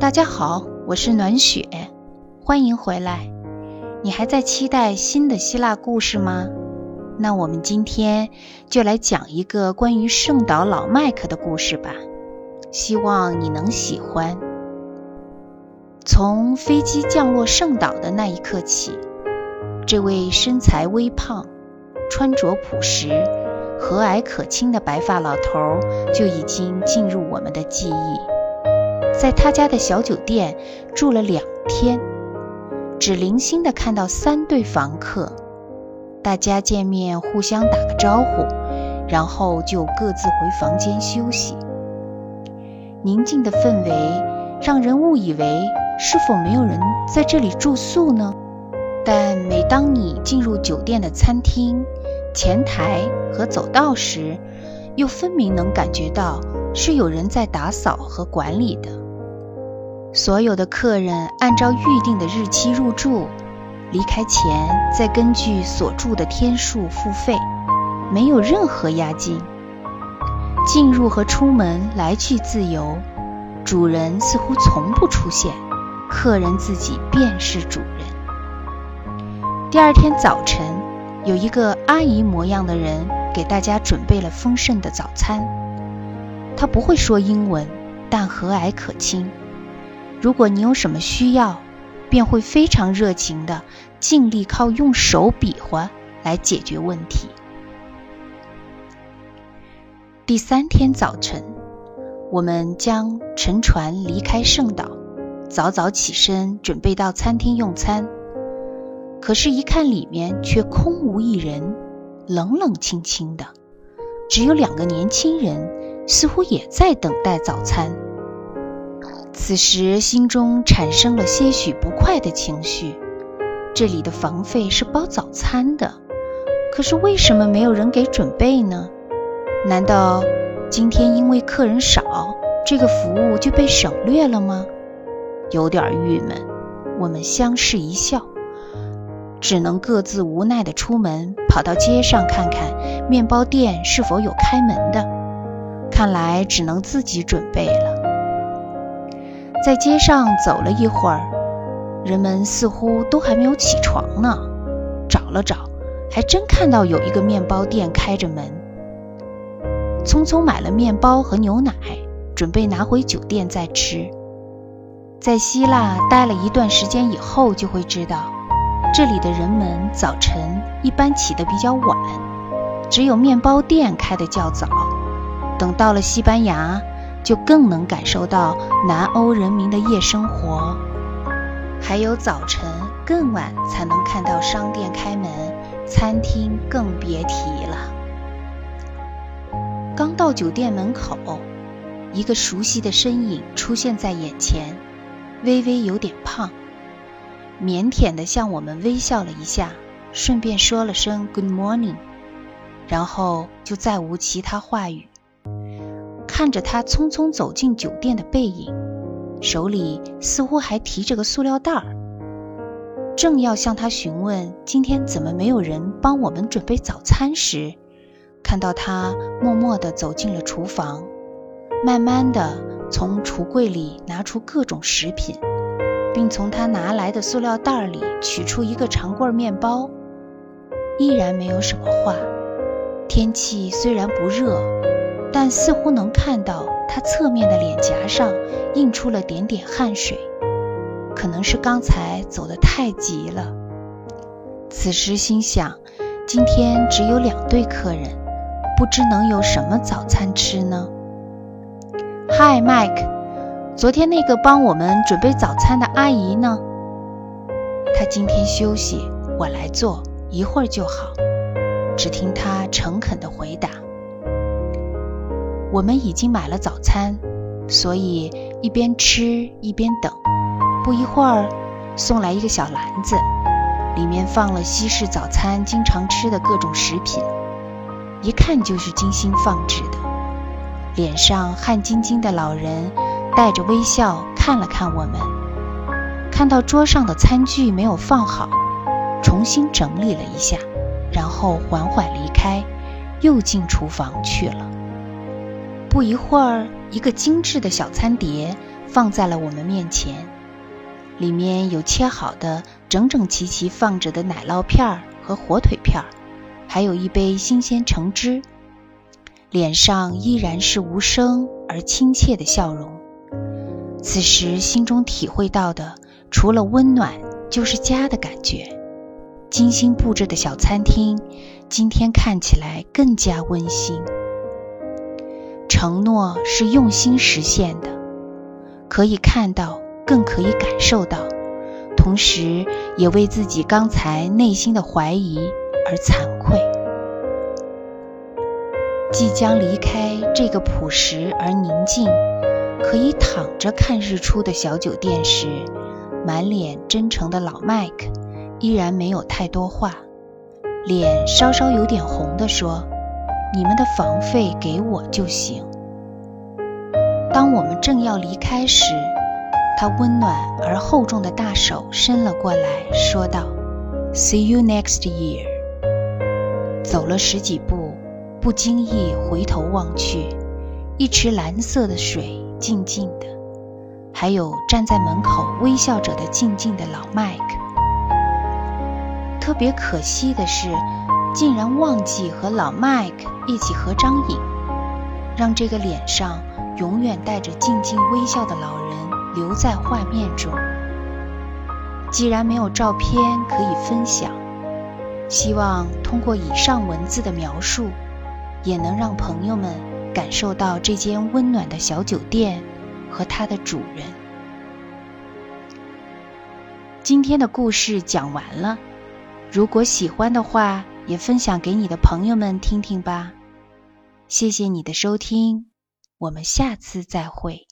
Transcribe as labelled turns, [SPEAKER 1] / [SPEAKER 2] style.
[SPEAKER 1] 大家好，我是暖雪，欢迎回来。你还在期待新的希腊故事吗？那我们今天就来讲一个关于圣岛老麦克的故事吧，希望你能喜欢。从飞机降落圣岛的那一刻起，这位身材微胖、穿着朴实、和蔼可亲的白发老头就已经进入我们的记忆。在他家的小酒店住了两天，只零星的看到三对房客，大家见面互相打个招呼，然后就各自回房间休息。宁静的氛围让人误以为是否没有人在这里住宿呢？但每当你进入酒店的餐厅、前台和走道时，又分明能感觉到是有人在打扫和管理的。所有的客人按照预定的日期入住，离开前再根据所住的天数付费，没有任何押金。进入和出门来去自由，主人似乎从不出现，客人自己便是主人。第二天早晨，有一个阿姨模样的人给大家准备了丰盛的早餐。她不会说英文，但和蔼可亲。如果你有什么需要，便会非常热情的尽力靠用手比划来解决问题。第三天早晨，我们将乘船离开圣岛，早早起身准备到餐厅用餐。可是，一看里面却空无一人，冷冷清清的，只有两个年轻人，似乎也在等待早餐。此时心中产生了些许不快的情绪。这里的房费是包早餐的，可是为什么没有人给准备呢？难道今天因为客人少，这个服务就被省略了吗？有点郁闷。我们相视一笑，只能各自无奈地出门，跑到街上看看面包店是否有开门的。看来只能自己准备了。在街上走了一会儿，人们似乎都还没有起床呢。找了找，还真看到有一个面包店开着门。匆匆买了面包和牛奶，准备拿回酒店再吃。在希腊待了一段时间以后，就会知道，这里的人们早晨一般起得比较晚，只有面包店开得较早。等到了西班牙。就更能感受到南欧人民的夜生活，还有早晨更晚才能看到商店开门，餐厅更别提了。刚到酒店门口，一个熟悉的身影出现在眼前，微微有点胖，腼腆的向我们微笑了一下，顺便说了声 “Good morning”，然后就再无其他话语。看着他匆匆走进酒店的背影，手里似乎还提着个塑料袋儿，正要向他询问今天怎么没有人帮我们准备早餐时，看到他默默地走进了厨房，慢慢地从橱柜里拿出各种食品，并从他拿来的塑料袋里取出一个长棍面包，依然没有什么话。天气虽然不热。但似乎能看到他侧面的脸颊上印出了点点汗水，可能是刚才走得太急了。此时心想，今天只有两对客人，不知能有什么早餐吃呢？Hi Mike，昨天那个帮我们准备早餐的阿姨呢？她今天休息，我来做，一会儿就好。只听她诚恳地回答。我们已经买了早餐，所以一边吃一边等。不一会儿，送来一个小篮子，里面放了西式早餐经常吃的各种食品，一看就是精心放置的。脸上汗津津的老人带着微笑看了看我们，看到桌上的餐具没有放好，重新整理了一下，然后缓缓离开，又进厨房去了。不一会儿，一个精致的小餐碟放在了我们面前，里面有切好的整整齐齐放着的奶酪片儿和火腿片儿，还有一杯新鲜橙汁。脸上依然是无声而亲切的笑容。此时心中体会到的，除了温暖，就是家的感觉。精心布置的小餐厅，今天看起来更加温馨。承诺是用心实现的，可以看到，更可以感受到，同时也为自己刚才内心的怀疑而惭愧。即将离开这个朴实而宁静、可以躺着看日出的小酒店时，满脸真诚的老麦克依然没有太多话，脸稍稍有点红的说：“你们的房费给我就行。”当我们正要离开时，他温暖而厚重的大手伸了过来，说道：“See you next year。”走了十几步。不经意回头望去，一池蓝色的水，静静的，还有站在门口微笑着的静静的老麦克。特别可惜的是，竟然忘记和老麦克一起合张影，让这个脸上永远带着静静微笑的老人留在画面中。既然没有照片可以分享，希望通过以上文字的描述。也能让朋友们感受到这间温暖的小酒店和它的主人。今天的故事讲完了，如果喜欢的话，也分享给你的朋友们听听吧。谢谢你的收听，我们下次再会。